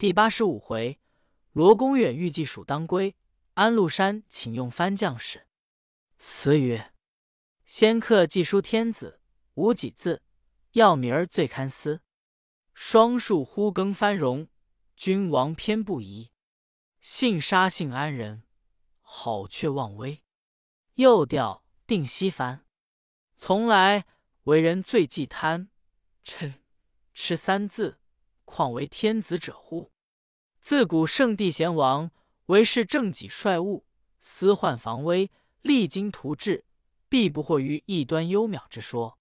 第八十五回，罗公远欲祭蜀当归，安禄山请用番将士。词曰：仙客寄书天子，无几字，要名儿最堪思。双树忽更翻荣，君王偏不疑。幸杀幸安人，好却忘威。又调定西番，从来为人最忌贪嗔痴三字。况为天子者乎？自古圣帝贤王，为是正己率物，思患防微，励精图治，必不惑于异端幽渺之说。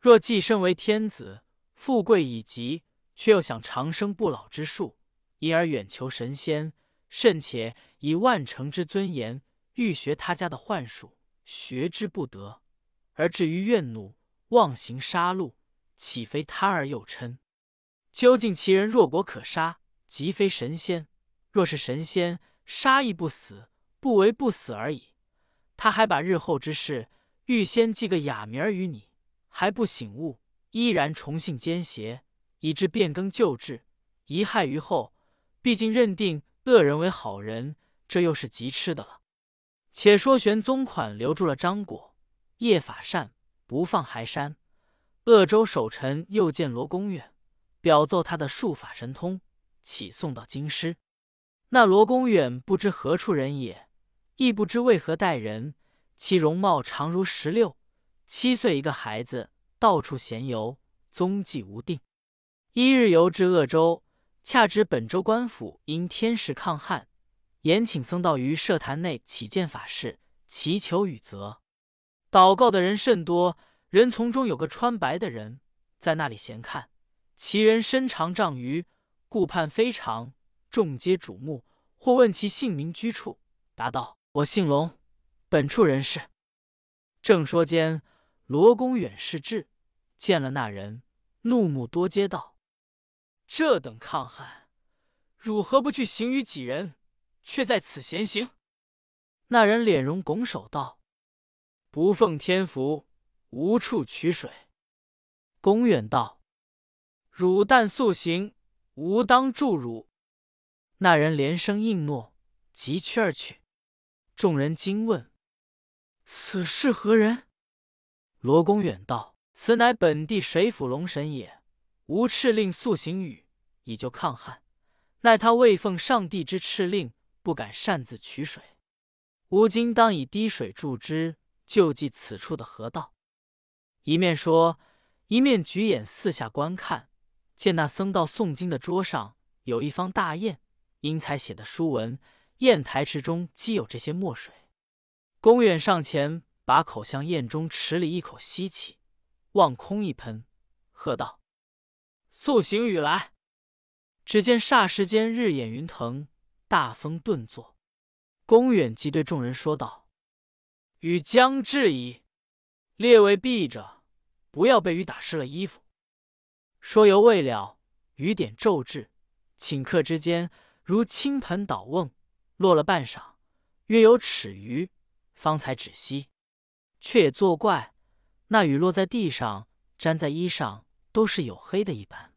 若既身为天子，富贵已极，却又想长生不老之术，因而远求神仙，甚且以万乘之尊严，欲学他家的幻术，学之不得，而至于怨怒，妄行杀戮，岂非贪而又嗔？究竟其人若果可杀，即非神仙；若是神仙，杀亦不死，不为不死而已。他还把日后之事预先记个哑名儿于你，还不醒悟，依然重信奸邪，以致变更旧制，贻害于后。毕竟认定恶人为好人，这又是极痴的了。且说玄宗款留住了张果、叶法善，不放还山。鄂州守臣又见罗公远。表奏他的术法神通，起送到京师。那罗公远不知何处人也，亦不知为何待人。其容貌常如十六七岁一个孩子，到处闲游，踪迹无定。一日游至鄂州，恰值本州官府因天时抗旱，延请僧道于社坛内起见法事，祈求雨泽。祷告的人甚多，人丛中有个穿白的人，在那里闲看。其人身长丈余，顾盼非常，众皆瞩目。或问其姓名居处，答道：“我姓龙，本处人士。”正说间，罗公远视至，见了那人，怒目多接道：“这等抗旱，汝何不去行于己人，却在此闲行？”那人脸容拱手道：“不奉天福，无处取水。”公远道。汝但速行，吾当助汝。那人连声应诺，急趋而去。众人惊问：“此是何人？”罗公远道：“此乃本地水府龙神也。吾敕令速行雨，以救抗旱。奈他未奉上帝之敕令，不敢擅自取水。吾今当以滴水助之，救济此处的河道。”一面说，一面举眼四下观看。见那僧道诵经的桌上有一方大砚，因才写的书文，砚台池中积有这些墨水。公远上前把口向砚中池里一口吸起，望空一喷，喝道：“速行雨来！”只见霎时间日掩云腾，大风顿作。公远即对众人说道：“雨将至矣，列位避着，不要被雨打湿了衣服。”说犹未了，雨点骤至，顷刻之间如倾盆倒瓮，落了半晌，约有尺余，方才止息。却也作怪，那雨落在地上，沾在衣上，都是黝黑的一般。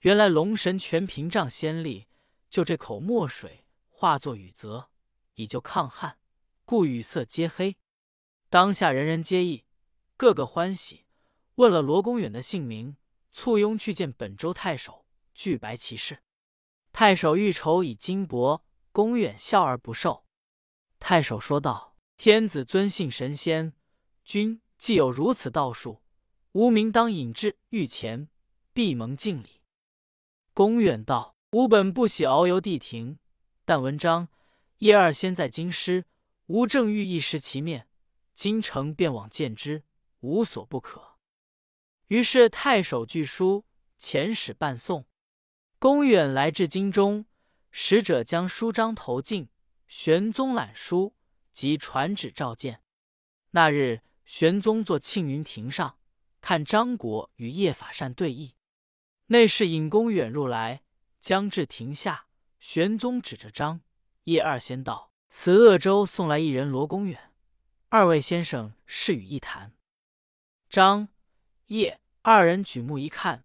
原来龙神全屏障先例，就这口墨水化作雨泽，以救抗旱，故雨色皆黑。当下人人皆异，个个欢喜，问了罗公远的姓名。簇拥去见本州太守，具白其事。太守欲筹以金帛，公远笑而不受。太守说道：“天子尊信神仙，君既有如此道术，吾名当引至御前，必蒙敬礼。”公远道：“吾本不喜遨游帝庭，但文章叶二仙在京师，吾正欲一识其面，今城便往见之，无所不可。”于是太守具书遣使伴送，公远来至京中，使者将书章投进，玄宗览书，即传旨召见。那日玄宗坐庆云亭上，看张果与叶法善对弈，内侍引公远入来，将至亭下，玄宗指着张叶二仙道：“此鄂州送来一人罗公远，二位先生是与一谈。”张。叶二人举目一看，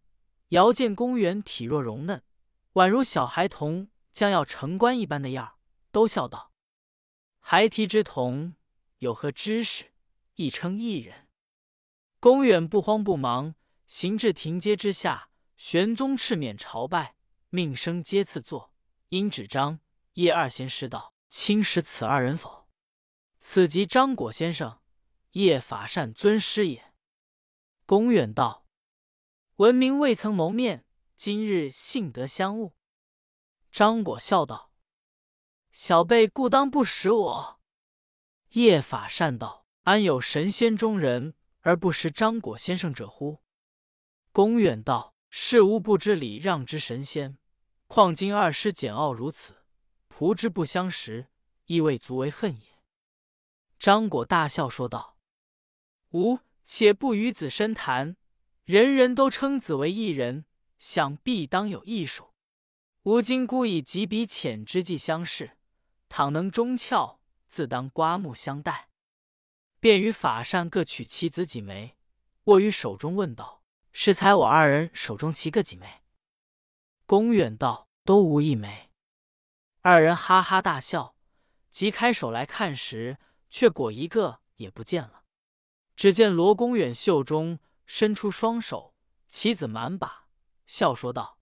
遥见公园体弱容嫩，宛如小孩童将要成官一般的样儿，都笑道：“孩提之童，有何知识？亦称一人。”公远不慌不忙，行至亭阶之下，玄宗赤面朝拜，命生阶赐座。因指张叶二贤师道：“卿识此二人否？”此即张果先生、叶法善尊师也。公远道：“闻名未曾谋面，今日幸得相晤。”张果笑道：“小辈故当不识我。”叶法善道：“安有神仙中人？”而不识张果先生者乎？公远道：“事无不知礼让之神仙，况今二师简傲如此，仆之不相识，亦未足为恨也。”张果大笑说道：“吾且不与子深谈，人人都称子为艺人，想必当有艺术。吾今孤以几笔浅之计相识，倘能中窍，自当刮目相待。”便与法善各取其子几枚，握于手中，问道：“适才我二人手中其各几枚？”公远道：“都无一枚。”二人哈哈大笑，即开手来看时，却果一个也不见了。只见罗公远袖中伸出双手，棋子满把，笑说道：“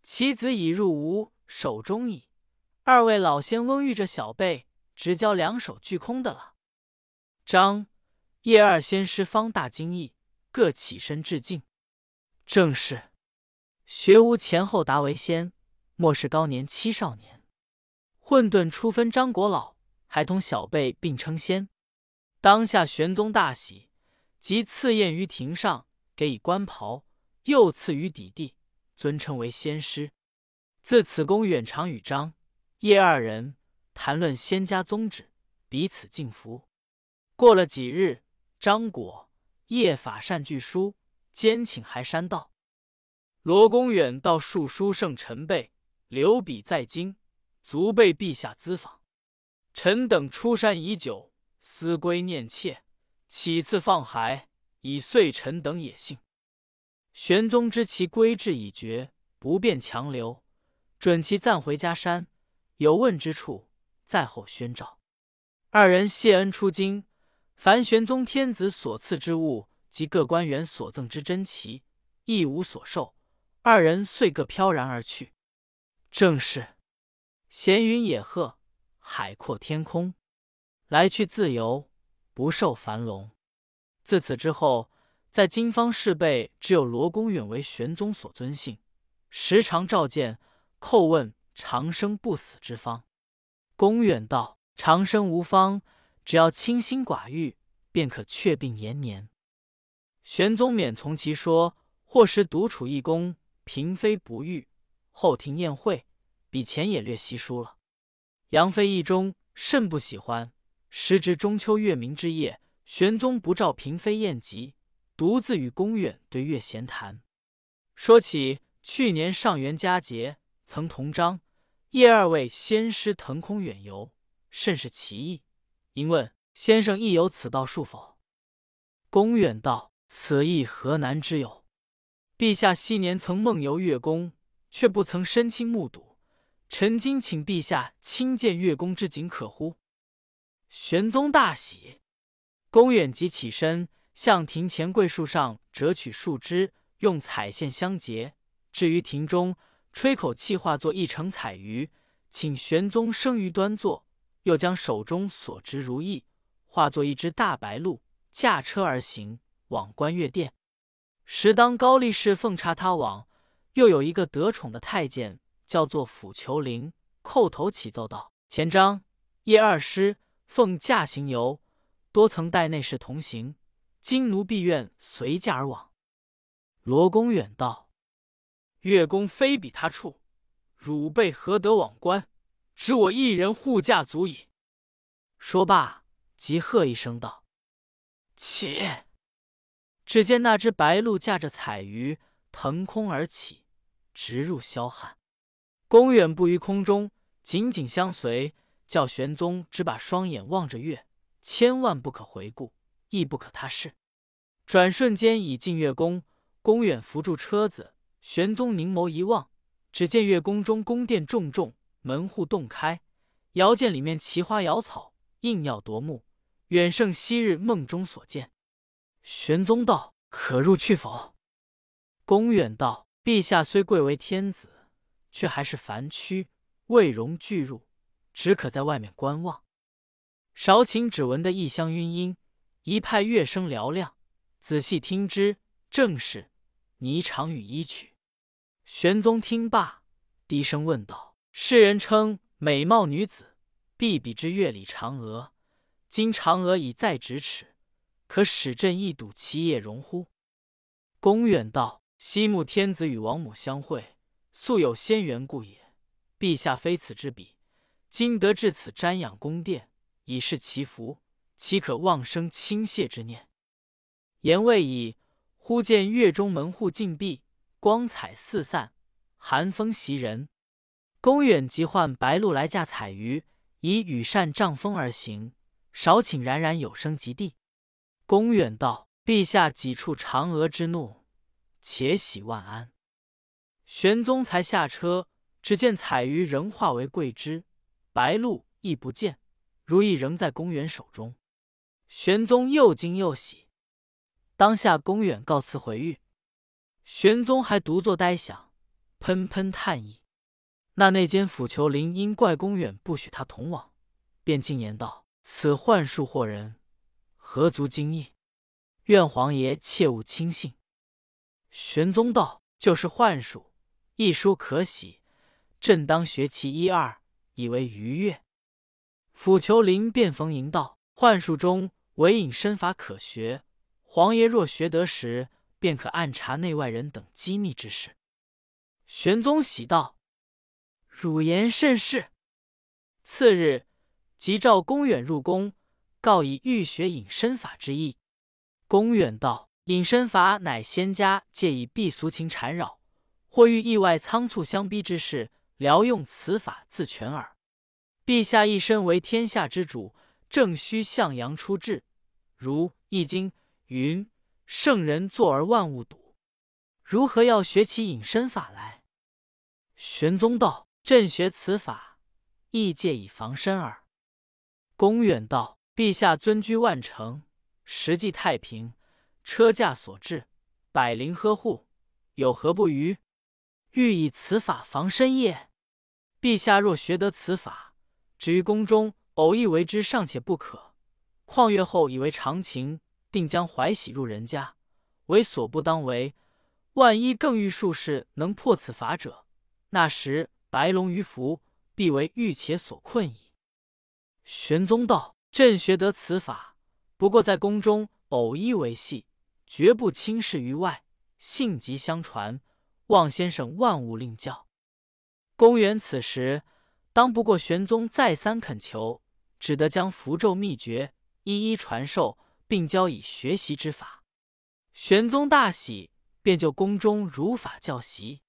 棋子已入吾手中矣。二位老仙翁遇着小辈，直教两手俱空的了。”张叶二仙师方大惊异，各起身致敬。正是学无前后达为先，莫是高年七少年。混沌初分张国老，还同小辈并称仙。当下玄宗大喜，即赐宴于庭上，给以官袍，又赐予底地，尊称为仙师。自此，公远常与张叶二人谈论仙家宗旨，彼此敬服。过了几日，张果、叶法善具书，兼请还山道。罗公远到述书圣臣辈，留笔在京，足备陛下咨访。臣等出山已久，思归念切，岂次放孩，以遂臣等野性。玄宗知其归志已决，不便强留，准其暂回家山，有问之处，在后宣召。二人谢恩出京。凡玄宗天子所赐之物及各官员所赠之珍奇，一无所受。二人遂各飘然而去。正是闲云野鹤，海阔天空，来去自由，不受樊笼。自此之后，在金方侍辈只有罗公远为玄宗所尊信，时常召见叩问长生不死之方。公远道：“长生无方。”只要清心寡欲，便可却病延年。玄宗免从其说，或时独处一宫，嫔妃不遇，后庭宴会，比前也略稀疏了。杨妃意中甚不喜欢。时值中秋月明之夜，玄宗不召嫔妃宴集，独自与宫远对月闲谈，说起去年上元佳节，曾同张叶二位仙师腾空远游，甚是奇异。因问先生亦有此道术否？公远道：“此亦何难之有？陛下昔年曾梦游月宫，却不曾身亲目睹。臣今请陛下亲见月宫之景，可乎？”玄宗大喜。公远即起身，向庭前桂树上折取树枝，用彩线相结，置于庭中，吹口气化作一成彩鱼，请玄宗生于端坐。又将手中所执如意化作一只大白鹿，驾车而行，往观月殿。时当高力士奉查他往，又有一个得宠的太监，叫做辅求灵，叩头启奏道：“前章叶二师奉驾行游，多曾带内侍同行，今奴婢愿随驾而往。”罗公远道：“月宫非比他处，汝辈何得往观？”只我一人护驾足矣。说罢，即喝一声道：“起！”只见那只白鹿驾着彩鱼腾空而起，直入霄汉。公远不于空中，紧紧相随，叫玄宗只把双眼望着月，千万不可回顾，亦不可他视。转瞬间已进月宫，公远扶住车子，玄宗凝眸一望，只见月宫中宫殿重重，门户洞开，遥见里面奇花瑶草，映耀夺目，远胜昔日梦中所见。玄宗道：“可入去否？”公远道：“陛下虽贵为天子，却还是凡躯，未容具入，只可在外面观望。”少顷，只闻得异香晕音，一派乐声嘹亮。仔细听之，正是霓裳羽衣曲。玄宗听罢，低声问道：“世人称美貌女子，必比之月里嫦娥。今嫦娥已在咫尺，可使朕一睹其叶容乎？”公远道：“西穆天子与王母相会，素有仙缘故也。陛下非此之彼，今得至此瞻仰宫殿。”以示其福，岂可妄生轻亵之念？言未已，忽见月中门户尽闭，光彩四散，寒风袭人。公远即唤白鹿来驾彩鱼，以羽扇帐风而行。少顷，冉冉有声及地。公远道：“陛下几处嫦娥之怒？且喜万安。”玄宗才下车，只见彩鱼仍化为桂枝，白鹿亦不见。如意仍在公远手中，玄宗又惊又喜。当下公远告辞回狱，玄宗还独坐呆想，喷喷叹意。那内监府求林因怪公远不许他同往，便进言道：“此幻术惑人，何足惊异？愿皇爷切勿轻信。”玄宗道：“就是幻术，一书可喜，朕当学其一二，以为愉悦。”府求林便逢迎道：“幻术中唯隐身法可学，皇爷若学得时，便可暗查内外人等机密之事。”玄宗喜道：“汝言甚是。”次日，即召公远入宫，告以欲学隐身法之意。公远道：“隐身法乃仙家借以避俗情缠绕，或遇意外仓促相逼之事，聊用此法自全耳。”陛下一身为天下之主，正需向阳出志。如《易经》云：“圣人坐而万物睹。”如何要学起隐身法来？玄宗道：“朕学此法，亦借以防身耳。”公远道：“陛下尊居万城，实际太平，车驾所至，百灵呵护，有何不虞？欲以此法防身也。陛下若学得此法，”至于宫中偶一为之尚且不可，况月后以为常情，定将怀喜入人家，为所不当为。万一更遇术士能破此法者，那时白龙于福，必为欲且所困矣。玄宗道：“朕学得此法，不过在宫中偶一为戏，绝不轻视于外。性急相传，望先生万勿令教。”公元此时。当不过玄宗再三恳求，只得将符咒秘诀一一传授，并教以学习之法。玄宗大喜，便就宫中如法教习。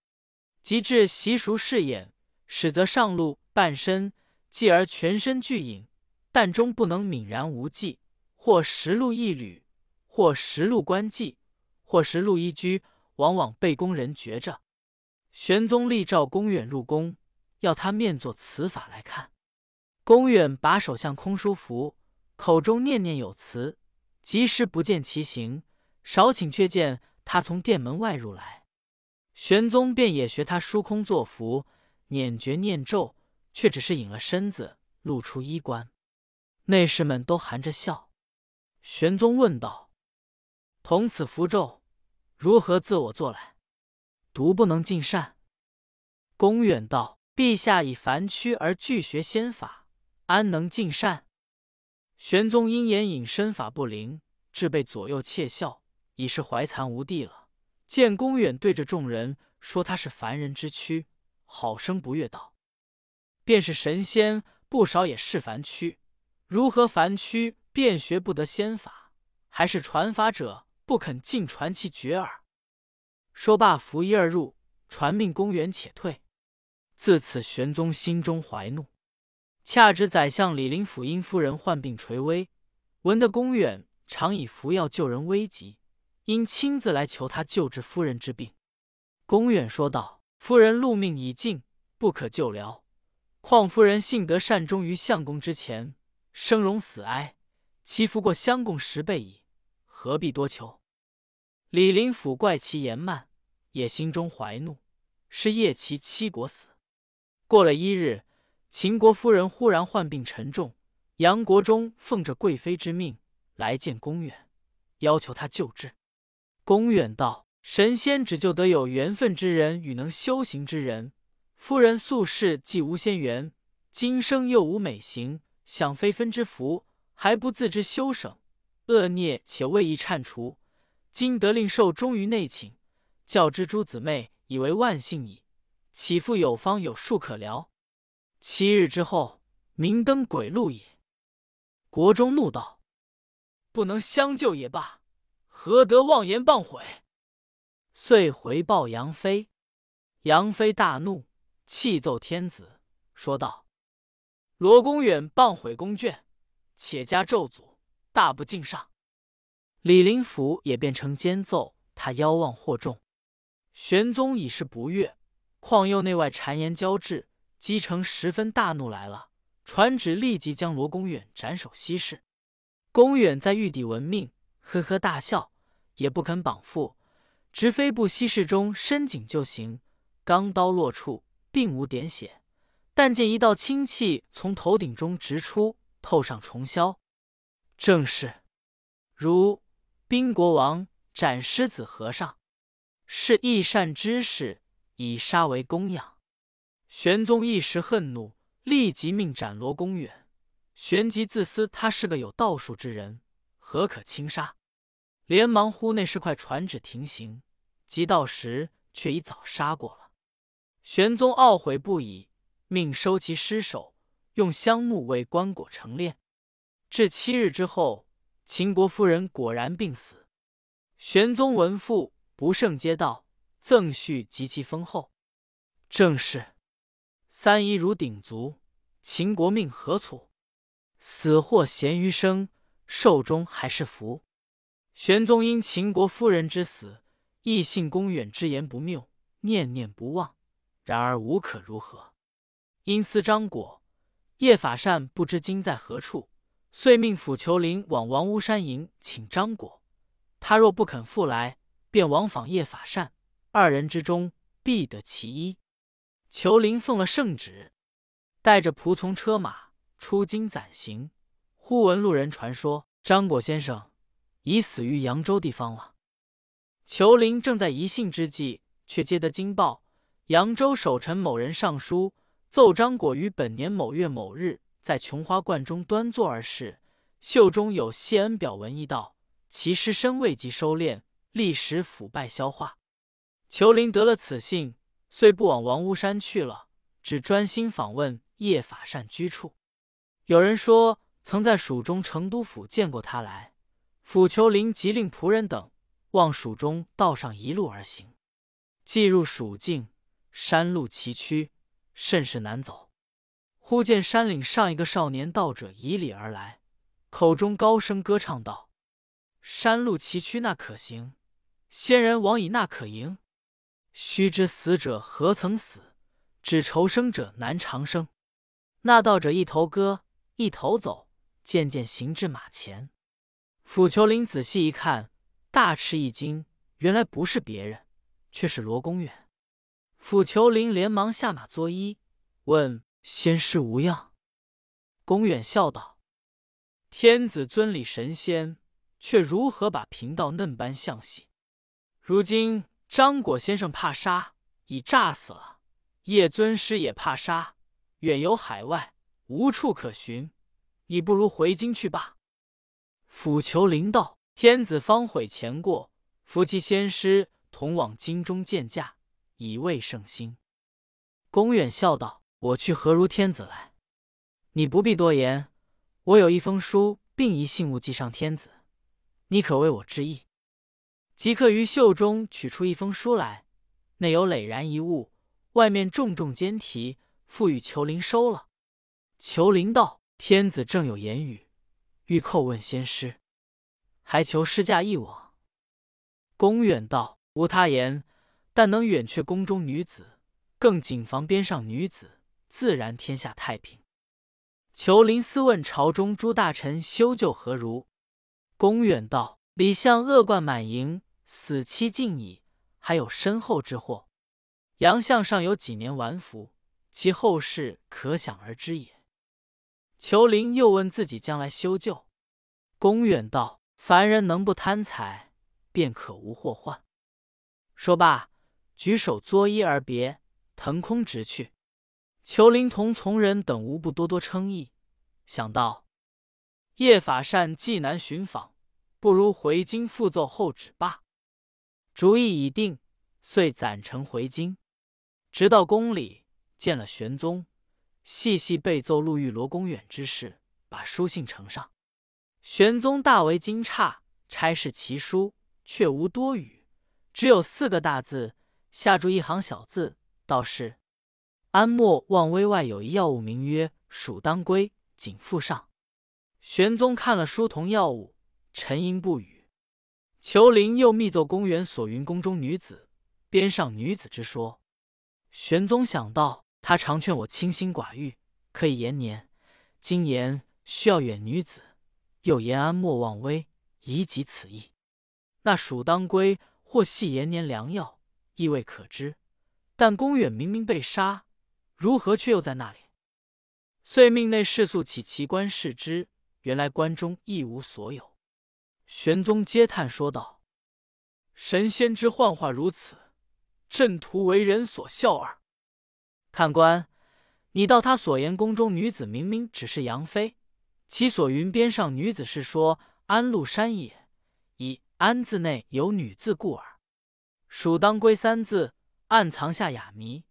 及至习熟试演，始则上路半身，继而全身俱隐，但终不能泯然无迹，或实录一缕，或实录官妓，或实录一居，往往被宫人觉着。玄宗立召公远入宫。要他面作此法来看，公远把手向空书符，口中念念有词，即时不见其形。少顷，却见他从殿门外入来。玄宗便也学他疏空作符，捻诀念咒，却只是隐了身子，露出衣冠。内侍们都含着笑。玄宗问道：“同此符咒，如何自我作来？独不能尽善？”公远道。陛下以凡躯而拒学仙法，安能尽善？玄宗因言隐身法不灵，致被左右窃笑，已是怀惭无地了。见公远对着众人说他是凡人之躯，好生不悦道：“便是神仙，不少也是凡躯，如何凡躯便学不得仙法？还是传法者不肯尽传其绝耳？”说罢，拂衣而入，传命公远且退。自此，玄宗心中怀怒。恰值宰相李林甫因夫人患病垂危，闻得公远常以服药救人危急，因亲自来求他救治夫人之病。公远说道：“夫人禄命已尽，不可救疗。况夫人幸得善终于相公之前，生荣死哀，其福过相公十倍矣，何必多求？”李林甫怪其言慢，也心中怀怒，是夜其七国死。过了一日，秦国夫人忽然患病沉重，杨国忠奉着贵妃之命来见公远，要求他救治。公远道。神仙只救得有缘分之人与能修行之人。夫人素世既无仙缘，今生又无美行，享非分之福，还不自知修省，恶孽且未易铲除。今得令受终于内寝，教之诸姊妹以为万幸矣。岂复有方有术可疗？七日之后，明灯鬼路矣。国中怒道：“不能相救也罢，何得妄言谤毁？”遂回报杨妃，杨妃大怒，气奏天子，说道：“罗公远谤毁宫眷，且加咒诅，大不敬上。”李林甫也变成奸奏，他妖妄惑众。玄宗已是不悦，况又内外谗言交织，姬成十分大怒来了，传旨立即将罗公远斩首息事。公远在玉底闻命，呵呵大笑，也不肯绑缚。直飞步西室中深井就行，钢刀落处，并无点血，但见一道清气从头顶中直出，透上重霄。正是如宾国王斩狮子和尚，是义善之士，以杀为供养。玄宗一时恨怒，立即命斩罗公远。旋即自思他是个有道术之人，何可轻杀？连忙呼内侍快传旨停刑。即到时，却已早杀过了。玄宗懊悔不已，命收其尸首，用香木为棺椁成殓。至七日之后，秦国夫人果然病死。玄宗闻父不胜皆道，赠序极其丰厚。正是三姨如鼎足，秦国命何处？死或咸鱼生，寿终还是福。玄宗因秦国夫人之死。亦信公远之言不谬，念念不忘。然而无可如何。因思张果、叶法善不知今在何处，遂命府求林往王屋山营请张果。他若不肯复来，便往访叶法善，二人之中必得其一。裘林奉了圣旨，带着仆从车马出京暂行。忽闻路人传说，张果先生已死于扬州地方了。裘林正在疑信之际，却接得京报：扬州守臣某人上书，奏张果于本年某月某日在琼花观中端坐而视，袖中有谢恩表文一道，其尸身未及收敛，历时腐败消化。裘林得了此信，遂不往王屋山去了，只专心访问叶法善居处。有人说曾在蜀中成都府见过他来，府裘林即令仆人等。望蜀中道上一路而行，既入蜀境，山路崎岖，甚是难走。忽见山岭上一个少年道者以礼而来，口中高声歌唱道：“山路崎岖那可行？仙人往矣那可迎？须知死者何曾死？只愁生者难长生。”那道者一头歌，一头走，渐渐行至马前。府求林仔细一看。大吃一惊，原来不是别人，却是罗公远。府求林连忙下马作揖，问仙师无恙。公远笑道：“天子尊礼神仙，却如何把贫道嫩般相戏？如今张果先生怕杀，已诈死了；叶尊师也怕杀，远游海外，无处可寻。你不如回京去罢。”府求灵道。天子方悔前过，夫妻仙师同往京中见驾，以慰圣心。公远笑道：“我去何如天子来？你不必多言，我有一封书，并一信物寄上天子，你可为我致意。”即刻于袖中取出一封书来，内有磊然一物，外面重重笺题，付与裘林收了。裘林道：“天子正有言语，欲叩问仙师。”还求施驾一往。公远道：“无他言，但能远却宫中女子，更谨防边上女子，自然天下太平。裘林思问朝中诸大臣修旧何如？公远道：李相恶贯满盈，死期近矣，还有身后之祸。杨相尚有几年完服，其后事可想而知也。裘林又问自己将来修旧。公远道：凡人能不贪财，便可无祸患。说罢，举手作揖而别，腾空直去。裘林同从人等无不多多称意，想到叶法善既难寻访，不如回京复奏后旨罢。主意已定，遂攒城回京。直到宫里见了玄宗，细细备奏陆玉罗公远之事，把书信呈上。玄宗大为惊诧，差事其书，却无多语。只有四个大字，下注一行小字，道是安莫望危外有一药物，名曰蜀当归，仅附上。玄宗看了书同药物，沉吟不语。裘林又密奏公园所云宫中女子，边上女子之说。玄宗想到，他常劝我清心寡欲，可以延年，今言需要远女子，又言安莫望危，宜及此意。那蜀当归。或系延年良药，亦未可知。但公远明明被杀，如何却又在那里？遂命内侍速起奇观视之，原来关中一无所有。玄宗嗟叹说道：“神仙之幻化如此，朕徒为人所笑耳。”看官，你道他所言宫中女子明明只是杨妃，其所云边上女子是说安禄山也，以。安字内有女字故耳，蜀当归三字暗藏下哑谜。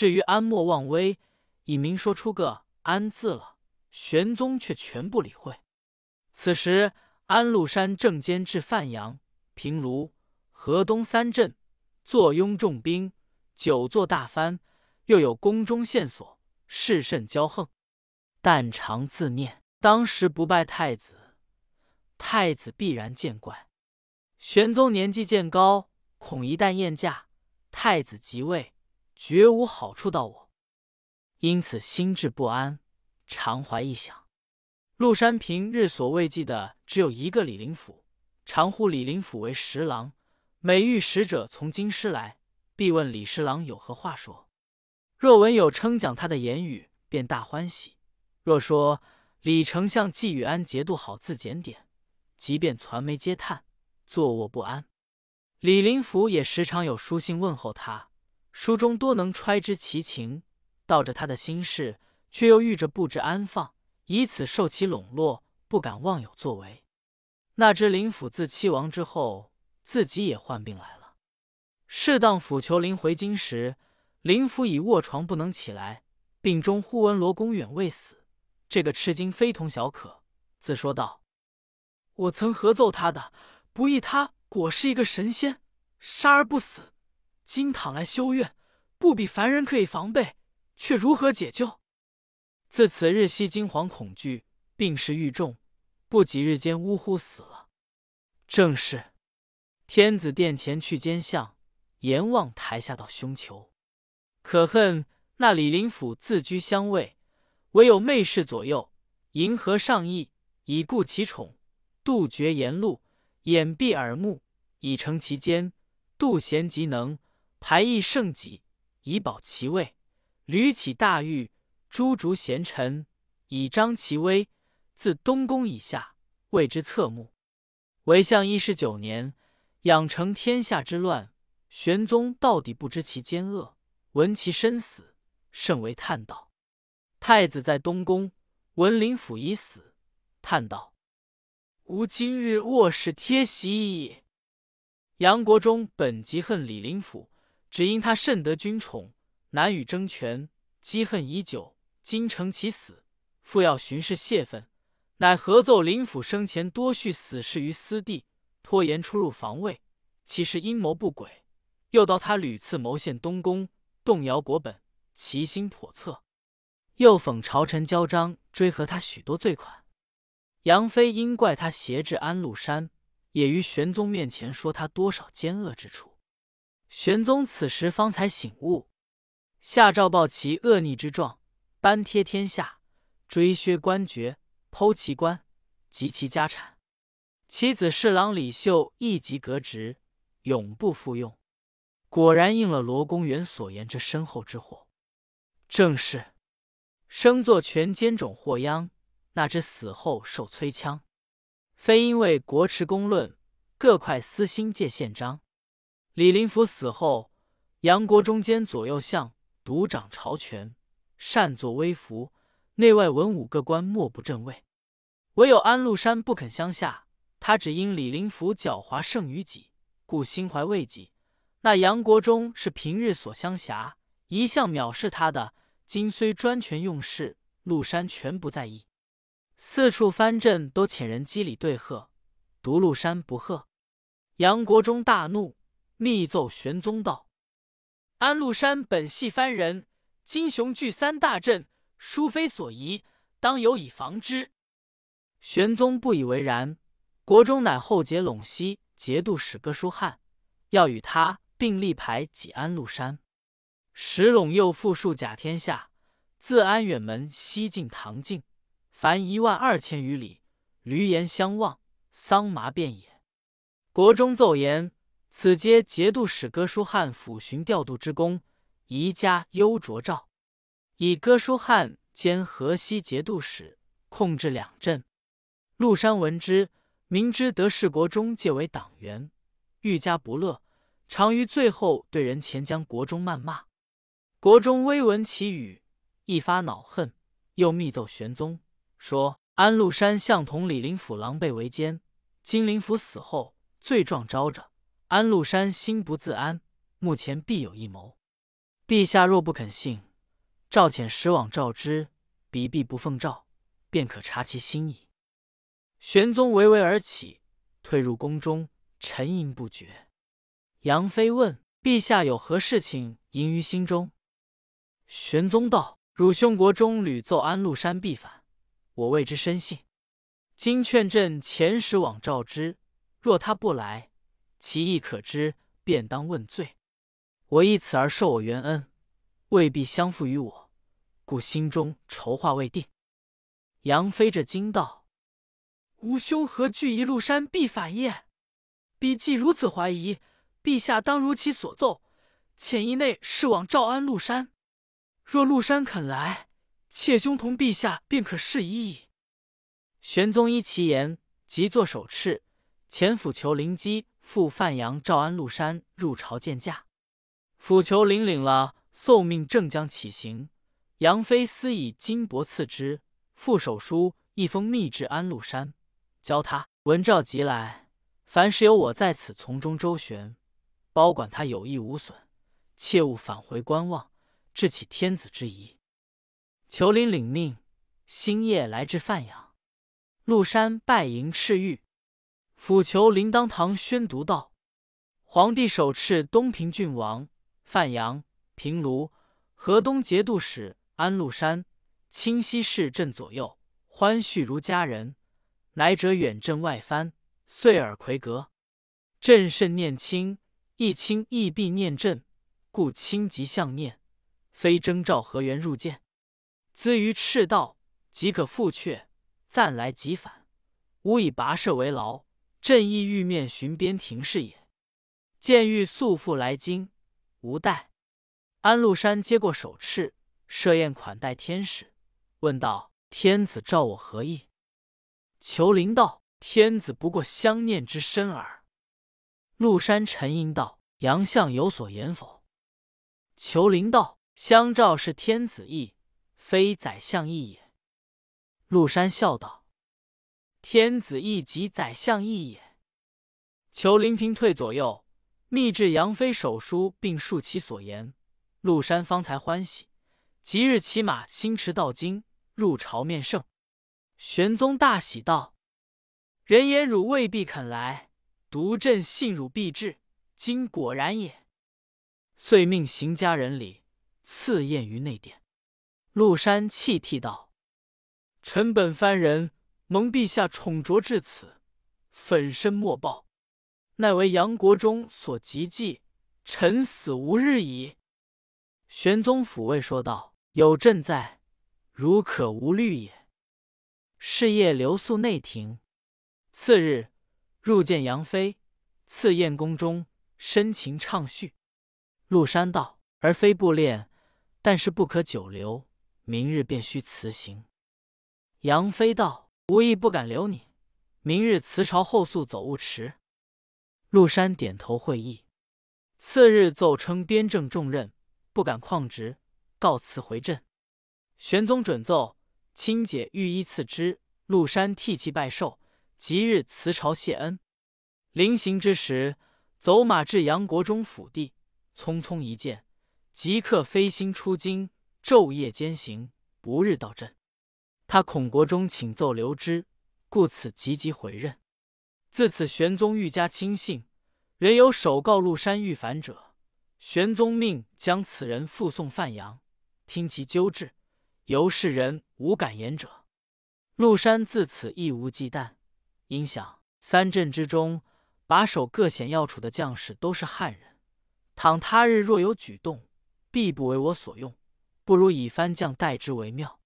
至于安莫忘危，已明说出个安字了，玄宗却全不理会。此时安禄山正监制范阳、平卢、河东三镇，坐拥重兵，久坐大藩，又有宫中线索，事甚骄横。但常自念：当时不拜太子，太子必然见怪。玄宗年纪渐高，恐一旦宴驾，太子即位，绝无好处到我，因此心志不安，常怀异想。陆山平日所未记的只有一个李林甫，常呼李林甫为十郎。每遇使者从京师来，必问李十郎有何话说。若闻有称奖他的言语，便大欢喜；若说李丞相既与安节度好自检点，即便传媒嗟叹。坐卧不安，李林甫也时常有书信问候他，书中多能揣知其情，道着他的心事，却又遇着不知安放，以此受其笼络，不敢妄有作为。那知林甫自七亡之后，自己也患病来了。适当抚求林回京时，林甫已卧床不能起来，病中忽闻罗公远未死，这个吃惊非同小可，自说道：“我曾合奏他的。”不意他果是一个神仙，杀而不死。今躺来修院，不比凡人可以防备，却如何解救？自此日夕惊惶恐惧，病势愈重，不几日间呜呼死了。正是天子殿前去监相，阎王台下到凶囚。可恨那李林甫自居相位，唯有媚侍左右，迎合上意，以顾其宠，杜绝言路。掩蔽耳目，以成其间；度贤极能，排异圣己，以保其位；屡起大狱，诛逐贤臣，以彰其威。自东宫以下，为之侧目。为相一十九年，养成天下之乱。玄宗到底不知其奸恶，闻其身死，甚为叹道：“太子在东宫，闻林甫已死，叹道。”吾今日卧室贴席矣。杨国忠本极恨李林甫，只因他甚得君宠，难与争权，积恨已久。今承其死，复要巡视泄愤，乃合奏林府生前多叙死事于私地，拖延出入防卫，其实阴谋不轨。又道他屡次谋陷东宫，动摇国本，其心叵测。又讽朝臣骄张，追和他许多罪款。杨妃因怪他挟制安禄山，也于玄宗面前说他多少奸恶之处。玄宗此时方才醒悟，下诏报其恶逆之状，颁贴天下，追削官爵，剖其官，及其家产。其子侍郎李秀一即革职，永不复用。果然应了罗公园所言，这身后之祸，正是生作权奸种祸殃，那知死后受摧枪。非因为国持公论，各块私心借宪章。李林甫死后，杨国忠兼左右相，独掌朝权，擅作威服，内外文武各官莫不正位。唯有安禄山不肯相下，他只因李林甫狡猾胜于己，故心怀畏己。那杨国忠是平日所相侠，一向藐视他的，今虽专权用事，禄山全不在意。四处藩镇都遣人机礼对贺，独禄山不贺。杨国忠大怒，密奏玄宗道：“安禄山本系藩人，今雄踞三大镇，殊非所宜，当有以防之。”玄宗不以为然。国中乃后结陇西节度使哥舒翰，要与他并立牌挤安禄山。石陇右复数甲天下，自安远门西进唐境。凡一万二千余里，闾阎相望，桑麻遍野。国中奏言：此皆节度使哥舒翰抚巡调度之功，宜加优卓照。以哥舒翰兼河西节度使，控制两镇。陆山闻之，明知得势国中借为党员，愈加不乐，常于最后对人前将国中谩骂。国中微闻其语，一发恼恨，又密奏玄宗。说安禄山向同李林甫狼狈为奸，金林甫死后罪状招着，安禄山心不自安，目前必有一谋。陛下若不肯信，召遣使往召之，彼必不奉诏，便可察其心意。玄宗微微而起，退入宫中，沉吟不决。杨妃问：“陛下有何事情萦于心中？”玄宗道：“汝兄国中屡奏安禄山必反。”我为之深信，今劝朕遣使往召之，若他不来，其意可知，便当问罪。我以此而受我元恩，未必相负于我，故心中筹划未定。杨妃着惊道：“吾兄何惧一禄山必反也？彼既如此怀疑，陛下当如其所奏，遣一内侍往召安禄山。若禄山肯来。”妾兄同陛下便可释疑矣。玄宗依其言，即作手敕，遣府求灵机赴范阳召安禄山入朝见驾。府求灵领了奏命，正将起行。杨妃私以金帛赐之，附手书一封密至安禄山，教他闻诏即来，凡事有我在此从中周旋，包管他有益无损，切勿返回观望，致起天子之疑。裘林领命，星夜来至范阳。陆山拜迎赤玉，抚裘林当堂宣读道：“皇帝手敕东平郡王范阳、平卢、河东节度使安禄山，清溪市镇左右，欢叙如家人。乃者远镇外藩，岁尔魁阁，朕甚念亲，亦亲亦必念朕，故亲即相念，非征召何缘入见。”资于赤道，即可复阙；暂来即返。吾以跋涉为劳，朕亦欲面巡边庭事也。见欲速复来京，无待。安禄山接过手敕，设宴款待天使，问道：“天子召我何意？”裘灵道：“天子不过相念之深耳。”禄山沉吟道：“杨相有所言否？”裘灵道：“相召是天子意。”非宰相意也。陆山笑道：“天子意即宰相意也。”求林平退左右，密制杨妃手书，并述其所言。陆山方才欢喜，即日骑马星驰到京，入朝面圣。玄宗大喜道：“人言汝未必肯来，独朕信汝必至，今果然也。”遂命行家人礼，赐宴于内殿。陆山泣涕道：“臣本藩人，蒙陛下宠着至此，粉身莫报，奈为杨国忠所急忌，臣死无日矣。”玄宗抚慰说道：“有朕在，如可无虑也。”是夜留宿内廷。次日入见杨妃，赐宴宫中，深情畅叙。陆山道：“而非不恋，但是不可久留，明日便须辞行。”杨妃道：“无意不敢留你，明日辞朝后速走勿迟。”陆山点头会意。次日奏称边政重任，不敢旷职，告辞回镇。玄宗准奏，亲解御医赐之。陆山涕泣拜寿，即日辞朝谢恩。临行之时，走马至杨国忠府邸，匆匆一见，即刻飞星出京，昼夜兼行，不日到镇。他恐国忠请奏留之，故此急急回任。自此，玄宗愈加亲信。人有首告陆山遇反者，玄宗命将此人复送范阳，听其纠治。由是人无敢言者。陆山自此亦无忌惮，因想三镇之中把守各险要处的将士都是汉人，倘他日若有举动，必不为我所用，不如以番将代之为妙。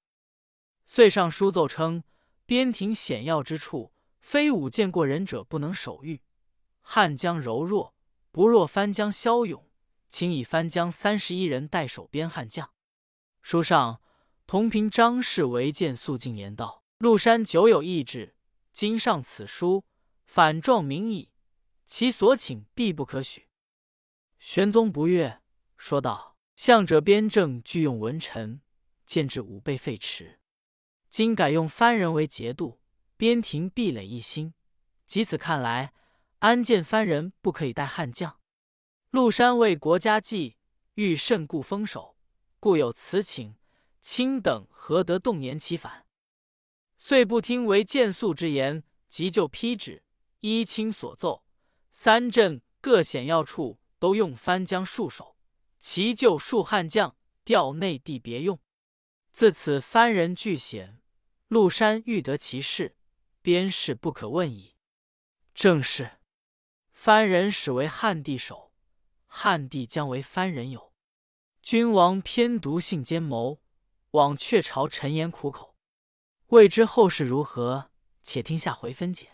遂上书奏称：边庭险要之处，非武见过人者不能守御。汉将柔弱，不若番将骁勇，请以番将三十一人代守边汉将。书上同平张氏为见肃静言道：“陆山久有意志，今上此书，反状明矣。其所请必不可许。”玄宗不悦，说道：“向者边政俱用文臣，见至武备废弛。今改用番人为节度，边庭壁垒一新。即此看来。”安建藩人不可以带汉将？陆山为国家计，欲甚固封守，故有此请。卿等何得动言其反？遂不听为谏肃之言，即就批旨，依卿所奏，三镇各险要处都用番将戍守，其就戍汉将，调内地别用。自此番人俱险，陆山欲得其事，边事不可问矣。正是。番人始为汉帝守，汉帝将为番人友。君王偏独性奸谋，枉却朝臣言苦口。未知后事如何？且听下回分解。